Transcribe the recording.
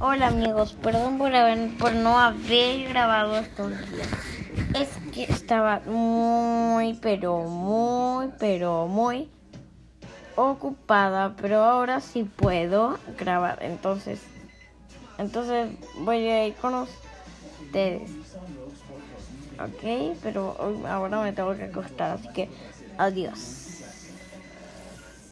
Hola amigos, perdón por, haber, por no haber grabado estos días. Es que estaba muy, pero muy, pero muy ocupada, pero ahora sí puedo grabar. Entonces, entonces voy a ir con ustedes. Ok, pero ahora me tengo que acostar, así que adiós.